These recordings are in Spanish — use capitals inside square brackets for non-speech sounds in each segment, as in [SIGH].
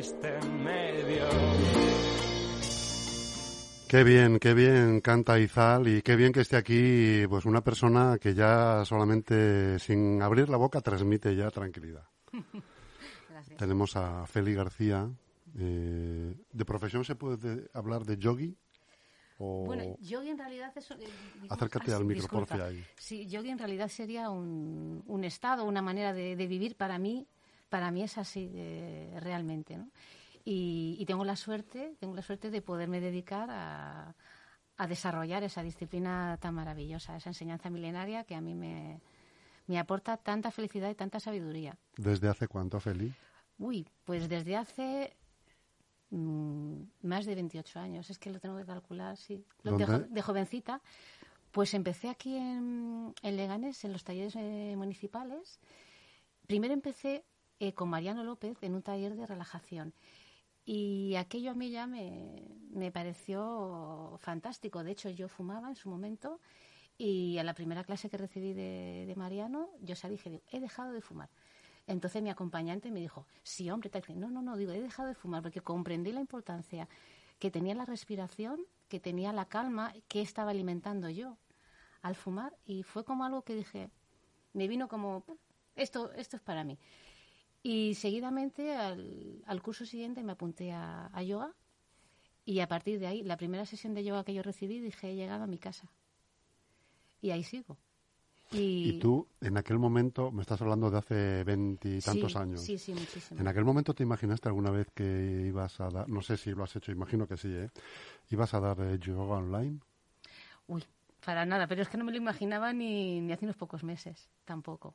en medio? Qué bien, qué bien canta Izal y qué bien que esté aquí pues una persona que ya solamente sin abrir la boca transmite ya tranquilidad. [LAUGHS] Gracias. Tenemos a Feli García. eh, ¿De profesión se puede hablar de yogi? O... Bueno, yogi en realidad es... eh, digo- Acércate ah, al sí, micro, ahí. Sí, yogi en realidad sería un, un estado, una manera de, de vivir para mí, para mí es así eh, realmente, ¿no? Y, y tengo la suerte, tengo la suerte de poderme dedicar a, a desarrollar esa disciplina tan maravillosa, esa enseñanza milenaria que a mí me, me aporta tanta felicidad y tanta sabiduría. ¿Desde hace cuánto, Feli? Uy, pues desde hace mm, más de 28 años, es que lo tengo que calcular, sí. Lo- De, ¿Dónde? jo- de jovencita, pues empecé aquí en, en Leganés, en los talleres eh, municipales. Primero empecé eh, con Mariano López en un taller de relajación. Y aquello a mí ya me, me pareció fantástico. De hecho, yo fumaba en su momento y a la primera clase que recibí de, Mariano, yo salí y dije, he dejado de fumar. Entonces mi acompañante me dijo, sí, hombre, no, no, no, digo, he dejado de fumar porque comprendí la importancia que tenía la respiración, que tenía la calma, que estaba alimentando yo al fumar y fue como algo que dije, me vino como, "Pum, esto, esto es para mí. Y seguidamente al, al curso siguiente me apunté a, a yoga y a partir de ahí, la primera sesión de yoga que yo recibí, dije, he llegado a mi casa. Y ahí sigo. Y, Y tú, en aquel momento, me estás hablando de hace veintitantos Sí, años. Sí, sí, muchísimo. ¿En aquel momento te imaginaste alguna vez que ibas a dar, no sé si lo has hecho, imagino que sí, ¿eh? ¿Ibas a dar eh, yoga online? Uy, para nada, pero es que no me lo imaginaba ni, ni hace unos pocos meses, tampoco.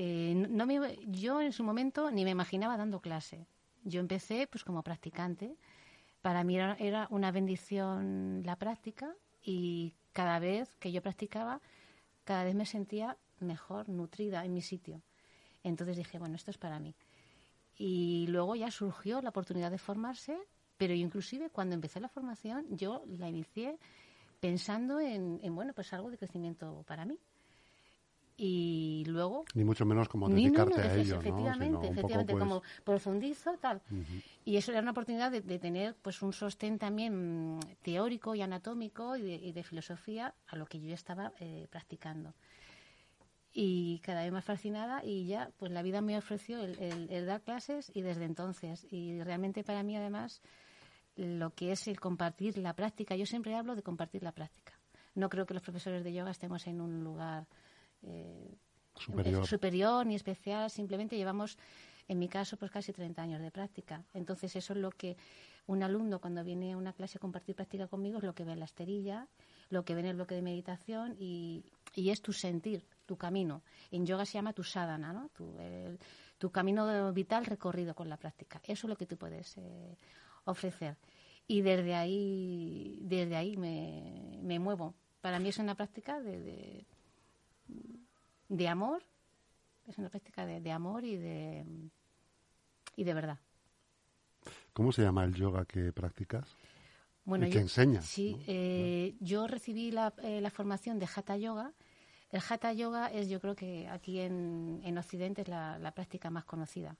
Eh, no me, yo en su momento ni me imaginaba dando clase. Yo empecé pues como practicante. Para mí era, una bendición la práctica y cada vez que yo practicaba, cada vez me sentía mejor, nutrida en mi sitio. Entonces dije, bueno, esto es para mí. Y luego ya surgió la oportunidad de formarse, pero inclusive cuando empecé la formación, yo la inicié pensando en, en, bueno, pues algo de crecimiento para mí. Y luego Ni mucho menos como Ni- no, no, dedicarte a ello, ¿no? efectivamente, Sino pues, como profundizo, tal. Y eso era una oportunidad de, de tener pues un sostén también teórico y anatómico y de, y de filosofía a lo que yo ya estaba eh, practicando. Y cada vez más fascinada y ya pues la vida me ofreció el, el- el dar clases y desde entonces. Y realmente para mí además lo que es el compartir la práctica, yo siempre hablo de compartir la práctica. No creo que los profesores de yoga estemos en un lugar eh, Superior. superior ni especial, simplemente llevamos, en mi caso, pues casi 30 años de práctica. Entonces, eso es lo que un alumno cuando viene a una clase a compartir práctica conmigo es lo que ve en la esterilla, lo que ve en el bloque de meditación y, y es tu sentir, tu camino. En yoga se llama tu sadhana, ¿no? Tu, el- tu camino vital recorrido con la práctica. Eso es lo que tú puedes eh, ofrecer. Y desde ahí, desde ahí me, me muevo. Para mí es una práctica de, de, de amor, es una práctica de, de amor y de, y de verdad. ¿Cómo se llama el yoga que practicas? Bueno, ¿Y yo- qué enseñas, Sí, no? eh, yo recibí la, eh, la formación de Hatha Yoga. El Hatha Yoga es, yo creo que aquí en, en Occidente es la, la práctica más conocida.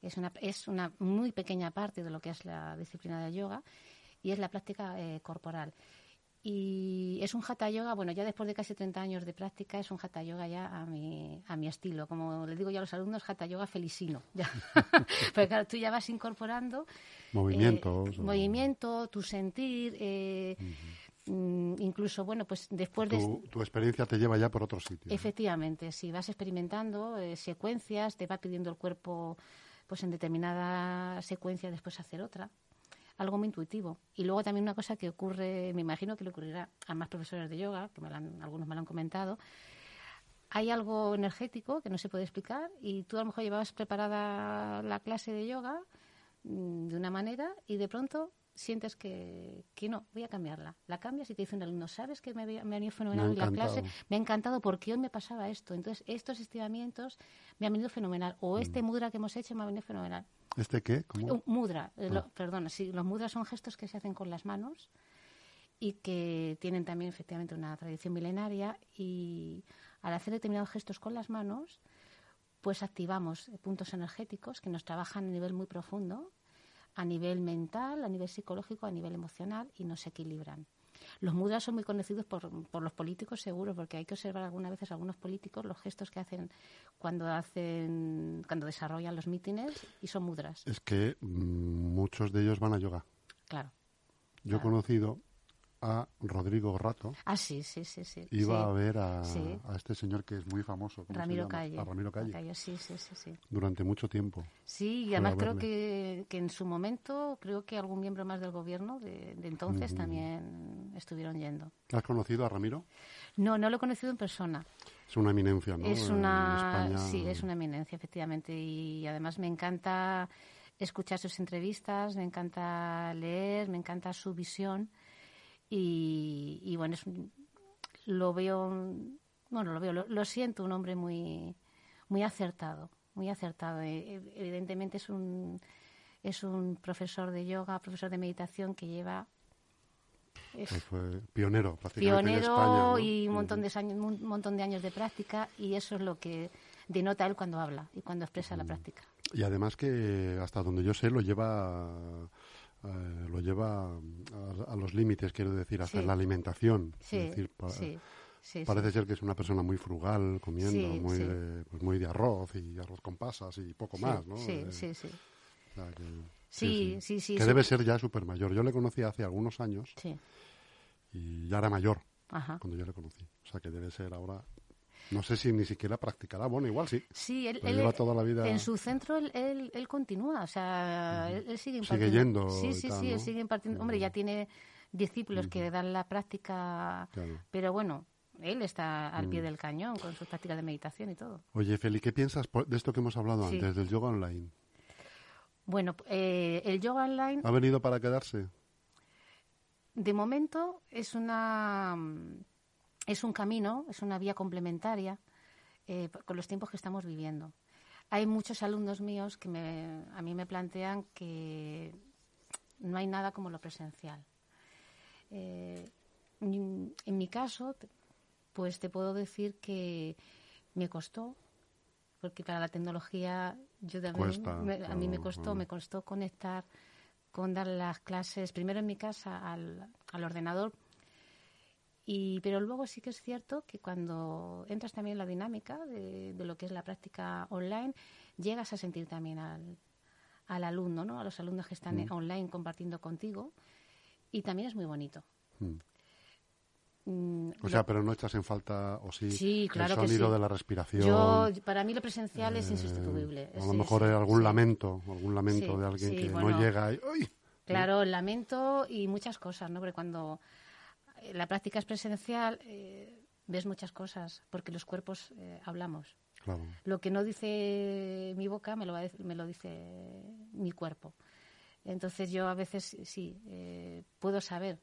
Es una, es una muy pequeña parte de lo que es la disciplina del yoga y es la práctica eh, corporal. Y es un hatha yoga, bueno, ya después de casi 30 años de práctica, es un hatha yoga ya a mi, a mi estilo. Como le digo yo a los alumnos, hatha yoga felicino. [LAUGHS] Ya. [LAUGHS] Porque claro, tú ya vas incorporando Movimientos. eh, o- movimiento, tu sentir, eh, mm, incluso, bueno, pues después de... Tu, experiencia te lleva ya por otro sitio. ¿no? Efectivamente, si vas experimentando eh, secuencias, te va pidiendo el cuerpo, pues en determinada secuencia después hacer otra. Algo muy intuitivo. Y luego también una cosa que ocurre, me imagino que le ocurrirá a más profesores de yoga, que me lo han- algunos me lo han comentado. Hay algo energético que no se puede explicar y tú a lo mejor llevabas preparada la clase de yoga mm, de una manera y de pronto sientes que, que no, voy a cambiarla. La cambias y te dice un alumno, ¿sabes que me, ha venido fenomenal la clase? Me ha encantado porque hoy me pasaba esto. Entonces, estos estiramientos me han venido fenomenal. O este mudra que hemos hecho me ha venido fenomenal. ¿Este qué? ¿Cómo? Un mudra, eh, Ah. lo- perdona, sí, los mudras son gestos que se hacen con las manos y que tienen también efectivamente una tradición milenaria y al hacer determinados gestos con las manos, pues activamos puntos energéticos que nos trabajan a nivel muy profundo, a nivel mental, a nivel psicológico, a nivel emocional y nos equilibran. Los mudras son muy conocidos por, por los políticos, seguro, porque hay que observar algunas veces a algunos políticos los gestos que hacen cuando hacen, cuando desarrollan los mítines y son mudras. Es que mm, muchos de ellos van a yoga. Claro. Yo he Claro. conocido a Rodrigo Rato. Ah, sí, sí, sí, sí. Iba sí. a ver a, Sí. a este señor que es muy famoso. ¿cómo se Ramiro? Calle. A Ramiro Calle. sí, sí, sí, sí. Durante mucho tiempo. Sí, y además creo que, que en su momento, creo que algún miembro más del gobierno de, de entonces también estuvieron yendo. ¿Has conocido a Ramiro? No, no lo he conocido en persona. Es una eminencia, ¿no? Es En una, España. sí, es una eminencia, efectivamente. Y además me encanta escuchar sus entrevistas, me encanta leer, me encanta su visión. Y, y bueno, es un- lo veo, bueno, lo veo, lo, lo siento, un hombre muy, muy acertado, muy acertado. E- e- Evidentemente es un, es un profesor de yoga, profesor de meditación que lleva es Pues fue pionero, prácticamente en pionero España. ¿no? y un montón de años, un montón de años de práctica y eso es lo que denota él cuando habla y cuando expresa Mm. la práctica. Y además que hasta donde yo sé lo lleva eh, lo lleva a, a los límites, quiero decir, hasta Sí. la alimentación. Sí, es decir, pa- sí, sí, parece ser que es una persona muy frugal, comiendo, muy. De, pues muy de arroz y arroz con pasas y poco más, ¿no? Sí, Eh, sí, sí. o sea que- Sí, sí, sí, Que debe ser ya súper mayor. Yo le conocí hace algunos años y ya era mayor ajá. cuando yo le conocí. O sea que debe ser ahora. No sé si ni siquiera practicará. Bueno, igual sí. Sí, él, él- lleva toda la vida- en su centro él, él, él continúa, o sea, él, él sigue Sigue impartiendo. yendo Sí, sí, tal, sí, él sigue impartiendo. Hombre, ya tiene discípulos que dan la práctica, Claro. pero bueno, él está al Mm. pie del cañón con sus prácticas de meditación y todo. Oye, Feli, ¿qué piensas de esto que hemos hablado Sí. antes, del yoga online? Bueno, eh, el yoga online ¿Ha venido para quedarse? De momento es una es un camino, es una vía complementaria eh, con los tiempos que estamos viviendo. Hay muchos alumnos míos que me, a mí me plantean que no hay nada como lo presencial. Eh, en mi caso, pues te puedo decir que me costó, porque para la tecnología yo también, Cuesta, me- a mí me costó, me costó conectar con dar las clases primero en mi casa al, al ordenador y pero luego sí que es cierto que cuando entras también en la dinámica de, de lo que es la práctica online llegas a sentir también al, al alumno no a los alumnos que están Mm. online compartiendo contigo y también es muy bonito Mm. Mm, O sea, pero no echas en falta, o sí, Sí, claro el que sonido sí. de la respiración. yo para mí lo presencial es eh, insustituible a Sí, lo mejor sí, algún sí. lamento, algún lamento de alguien que bueno. no llega y ¡ay! Claro, el lamento y muchas cosas, ¿no? Porque cuando la práctica es presencial, eh, ves muchas cosas, porque los cuerpos eh, hablamos. Claro. Lo que no dice mi boca me lo, va me lo dice mi cuerpo. Entonces yo a veces sí, eh, puedo saber,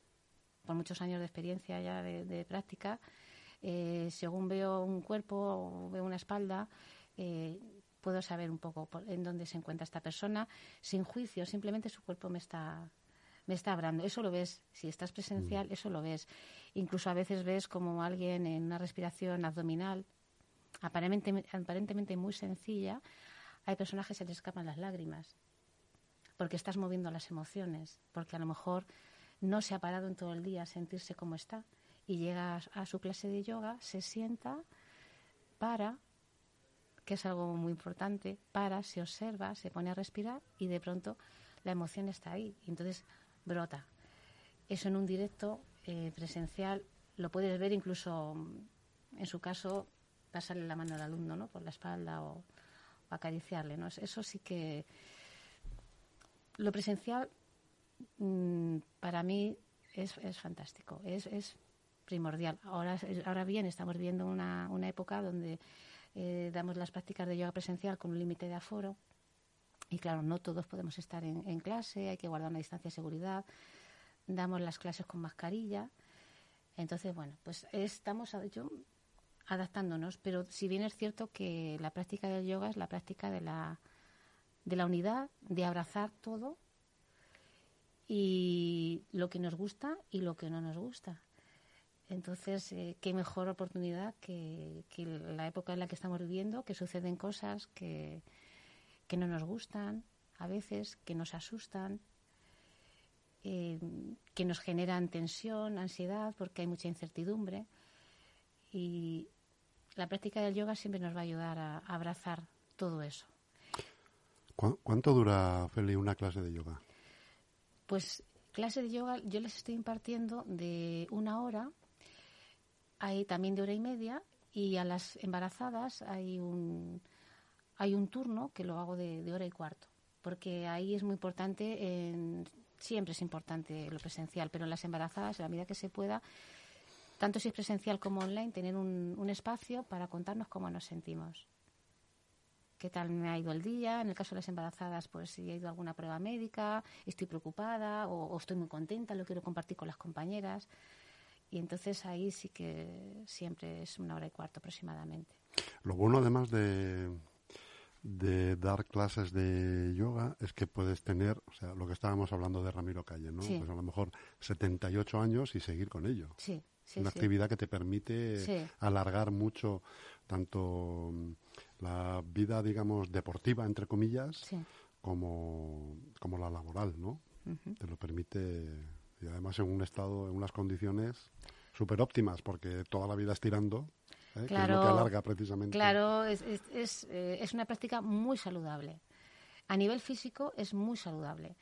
por muchos años de experiencia ya de, de práctica, según veo un cuerpo o veo una espalda, puedo saber un poco por- en dónde se encuentra esta persona, sin juicio, simplemente su cuerpo me está me está hablando. Eso lo ves, si estás presencial, eso lo ves. Incluso a veces ves como alguien en una respiración abdominal aparentemente, aparentemente muy sencilla, hay personas que se les escapan las lágrimas, porque estás moviendo las emociones, porque a lo mejor no se ha parado en todo el día a sentirse como está, y llega a, su clase de yoga, se sienta, para, que es algo muy importante, para, se observa, se pone a respirar y de pronto la emoción está ahí, entonces brota. Eso en un directo eh, presencial lo puedes ver incluso, mm, en su caso, pasarle la mano al alumno, ¿no? Por la espalda o, acariciarle, ¿no? Eso sí que lo presencial mm, para mí es, es fantástico, es, es primordial. Ahora, ahora bien, estamos viendo una, una época donde eh, damos las prácticas de yoga presencial con un límite de aforo Y claro, no todos podemos estar en, clase, hay que guardar una distancia de seguridad, damos las clases con mascarilla. Entonces, bueno, pues estamos yo, adaptándonos, pero si bien es cierto que la práctica del yoga es la práctica de la, de la unidad, de abrazar todo y lo que nos gusta y lo que no nos gusta. Entonces, eh, qué mejor oportunidad que, que, la época en la que estamos viviendo, que suceden cosas que, que no nos gustan a veces, que nos asustan, eh, que nos generan tensión, ansiedad, porque hay mucha incertidumbre. Y la práctica del yoga siempre nos va a ayudar a, a abrazar todo eso. ¿Cuánto dura, Feli, una clase de yoga? Pues clase de yoga yo les estoy impartiendo de una hora, hay también de hora y media, y a las embarazadas hay un, hay un turno que lo hago de, hora y cuarto, porque ahí es muy importante, en, siempre es importante lo presencial, pero en las embarazadas, a la medida que se pueda, tanto si es presencial como online, tener un, un espacio para contarnos cómo nos sentimos qué tal me ha ido el día. En el caso de las embarazadas, pues si ha ido alguna prueba médica, estoy preocupada o, estoy muy contenta, lo quiero compartir con las compañeras. Y entonces ahí sí que siempre es una hora y cuarto aproximadamente. Lo bueno además de, de dar clases de yoga es que puedes tener, o sea, lo que estábamos hablando de Ramiro Calle, ¿no? Sí. Pues a lo mejor 78 años y seguir con ello. Sí, sí, Una sí. actividad que te permite alargar mucho tanto mm, la vida, digamos, deportiva, entre comillas, como, como la laboral, ¿no? Te lo permite, y además en un estado, en unas condiciones súper óptimas, porque toda la vida estirando, ¿eh? que es lo Claro, que alarga precisamente. Claro, es, es, es, eh, es una práctica muy saludable. A nivel físico es muy saludable,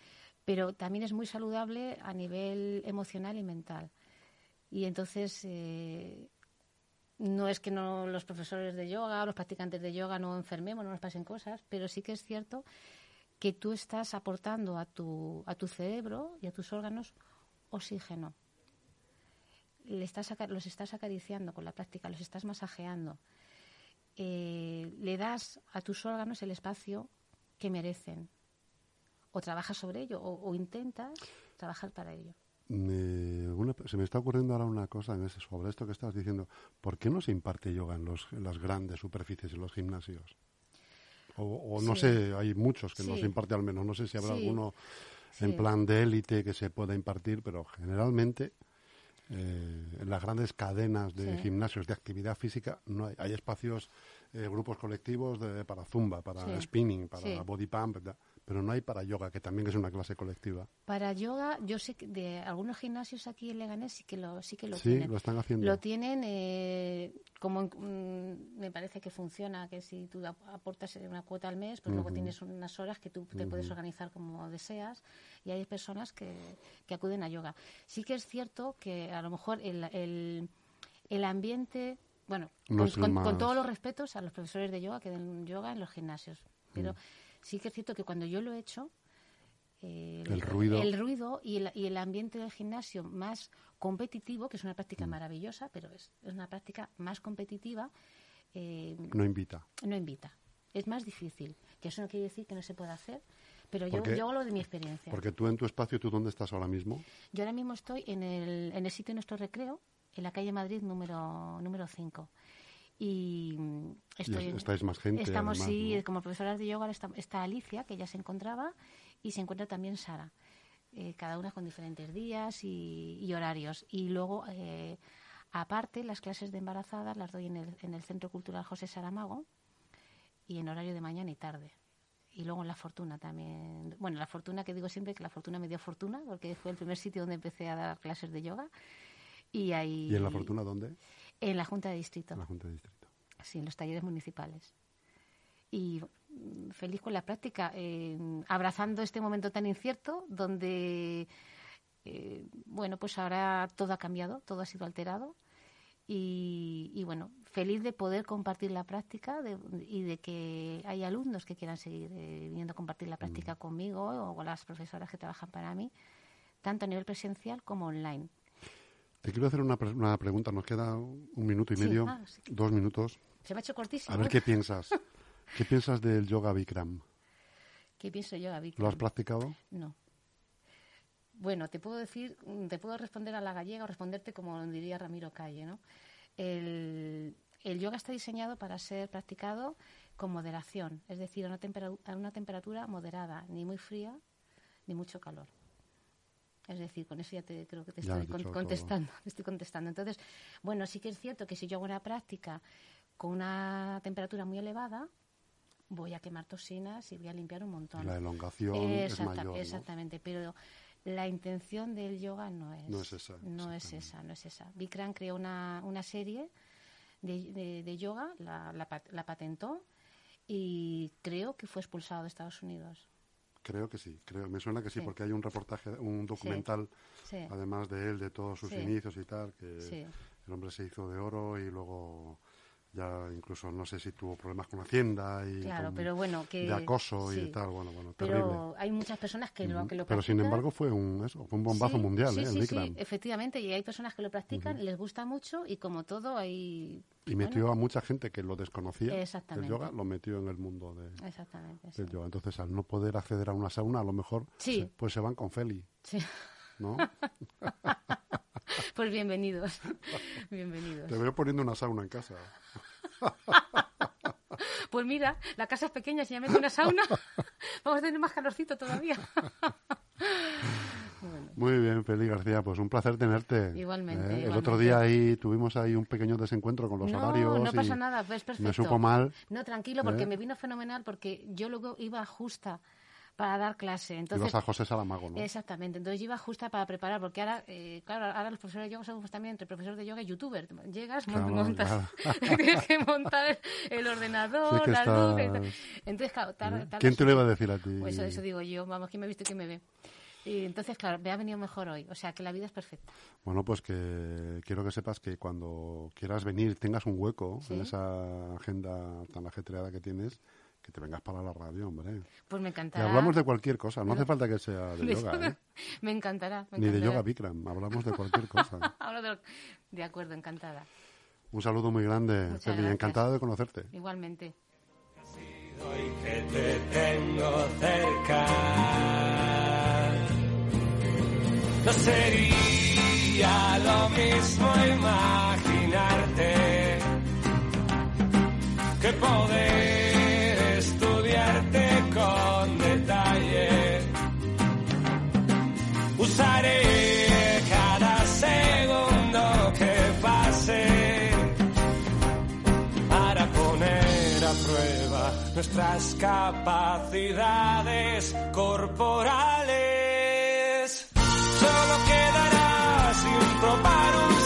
pero también es muy saludable a nivel emocional y mental. Y entonces, eh, no es que no los profesores de yoga o los practicantes de yoga no enfermemos, no nos pasen cosas, pero sí que es cierto que tú estás aportando a tu, a tu cerebro y a tus órganos oxígeno. Le estás, los estás acariciando con la práctica, los estás masajeando. Eh, le das a tus órganos el espacio que merecen. O trabajas sobre ello o, o intentas trabajar para ello. Me- una- se me está ocurriendo ahora una cosa en ese, sobre esto que estás diciendo. ¿Por qué no se imparte yoga en, los, en las grandes superficies, en los gimnasios? O, o no Sí. sé, hay muchos que no se imparte al menos. No sé si habrá Sí. alguno en plan de élite que se pueda impartir, pero generalmente eh, en las grandes cadenas de Sí. gimnasios de actividad física no hay, hay espacios, eh, grupos colectivos de- para zumba, para Sí. spinning, para Sí. body pump, ¿verdad? Pero no hay para yoga, que también es una clase colectiva. Para yoga, yo sé que de algunos gimnasios aquí en Leganés sí que lo, sí que lo sí, tienen. lo están haciendo. Lo tienen, eh, como mm, me parece que funciona, que si tú ap- aportas una cuota al mes, pues luego tienes unas horas que tú te puedes organizar como deseas y hay personas que, que acuden a yoga. Sí que es cierto que a lo mejor el, el, el ambiente, bueno, No con, todos los respetos a los profesores de yoga que den yoga en los gimnasios, pero. Sí que es cierto que cuando yo lo he hecho, eh, El ruido. el ruido y el, y el ambiente del gimnasio más competitivo, que es una práctica Mm. maravillosa, pero es, es una práctica más competitiva, eh, No invita. no invita. Es más difícil. Que eso no quiere decir que no se pueda hacer, pero yo, yo hablo de mi experiencia. Porque tú en tu espacio, ¿tú dónde estás ahora mismo? Yo ahora mismo estoy en el, en el sitio de nuestro recreo, en la calle Madrid número, número 5. Y mm, estoy Y en- estáis más gente, Estamos, además, sí, ¿no? como profesoras de yoga está, está Alicia, que ya se encontraba, y se encuentra también Sara. Eh, cada una con diferentes días y, y horarios. Y luego, eh, aparte, las clases de embarazadas las doy en el, en el Centro Cultural José Saramago y en horario de mañana y tarde. Y luego en La Fortuna también. Bueno, La Fortuna, que digo siempre que La Fortuna me dio fortuna, porque fue el primer sitio donde empecé a dar clases de yoga. Y ahí. ¿Y en La Fortuna dónde? En la Junta de Distrito. En la Junta de Distrito. Sí, en los talleres municipales. Y mm, feliz con la práctica, eh, abrazando este momento tan incierto donde, eh, bueno, pues ahora todo ha cambiado, todo ha sido alterado. Y, y bueno, feliz de poder compartir la práctica de- y de que hay alumnos que quieran seguir eh, viniendo a compartir la práctica conmigo o con las profesoras que trabajan para mí, tanto a nivel presencial como online. Te quiero hacer una, pre- una pregunta. Nos queda un minuto y Sí, medio, ah, sí. dos minutos. Se me ha hecho cortísimo. A ver qué piensas. [LAUGHS] ¿Qué piensas del yoga Bikram? ¿Qué pienso yo, David? ¿Lo has practicado? No. Bueno, te puedo decir, te puedo responder a la gallega o responderte como diría Ramiro Calle, ¿no? El, el yoga está diseñado para ser practicado con moderación, es decir, a una, temperatura, a una temperatura moderada, ni muy fría ni mucho calor. Es decir, con eso ya te creo que te Ya estoy con- contestando, [LAUGHS] te estoy contestando. Entonces, bueno, sí que es cierto que si yo hago una práctica con una temperatura muy elevada, voy a quemar toxinas y voy a limpiar un montón. La elongación es Exacta- ¿no? Exactamente, pero la intención del yoga no es, No es esa, No es esa, no es esa. Bikram creó una, una serie de, de- de yoga, la, la la patentó y creo que fue expulsado de Estados Unidos. Creo que sí, creo, me suena que sí, Sí. porque hay un reportaje, un documental, Sí, además de él, de todos sus inicios y tal, que el hombre se hizo de oro y luego ya incluso no sé si tuvo problemas con Hacienda y Claro, con- pero bueno, que... de acoso y sí. tal, bueno, bueno, terrible. Pero hay muchas personas que lo, que lo Pero sin embargo fue un, eso, fue un bombazo Sí, mundial, sí, ¿eh? sí, sí, efectivamente, y hay personas que lo practican, les gusta mucho y como todo hay... Y metió a mucha gente que lo desconocía, el yoga, lo metió en el mundo de, Exactamente, del yoga. Entonces, al no poder acceder a una sauna, a lo mejor, se- pues se van con Feli, Sí. ¿no? [LAUGHS] Pues bienvenidos, bienvenidos. Te veo poniendo una sauna en casa. [LAUGHS] Pues mira, la casa es pequeña, si ya meto una sauna, [LAUGHS] vamos a tener más calorcito todavía. [LAUGHS] Bueno, Muy bien, Feli García, pues un placer tenerte. Igualmente, ¿eh? El igualmente. otro día ahí tuvimos ahí un pequeño desencuentro con los no, horarios. no pasa nada, es perfecto. Me supo mal. No, tranquilo, porque ¿Eh? me vino fenomenal, porque yo luego iba justa para dar clase. Entonces, Ibas a José Salamago, ¿no? Exactamente, entonces yo iba justa para preparar, porque ahora, eh, claro, ahora los profesores de yoga somos también entre profesor de yoga y youtuber. Llegas, Claro, montas, claro. [LAUGHS] tienes que montar el ordenador, Sí que la estás- luz. y tal. Entonces, claro, tarda- tardas ¿Quién te lo iba a decir a ti? Pues eso, eso digo yo, vamos, ¿quién me ha visto y quién me ve? Y entonces, claro, me ha venido mejor hoy. O sea, que la vida es perfecta. Bueno, pues que quiero que sepas que cuando quieras venir, tengas un hueco Sí. en esa agenda tan ajetreada que tienes, que te vengas para la radio, hombre. Pues me Y encantará. hablamos de cualquier cosa, no hace falta que sea de yoga. ¿eh? Me encantará. me Ni de yoga Bikram, hablamos de cualquier cosa. [LAUGHS] Hablo de, de acuerdo, encantada. Un saludo muy grande, Feli, gracias. encantado de conocerte. Igualmente. Hoy que te tengo cerca. No sería lo mismo imaginarte que poder nuestras capacidades corporales. Solo quedará sin probar un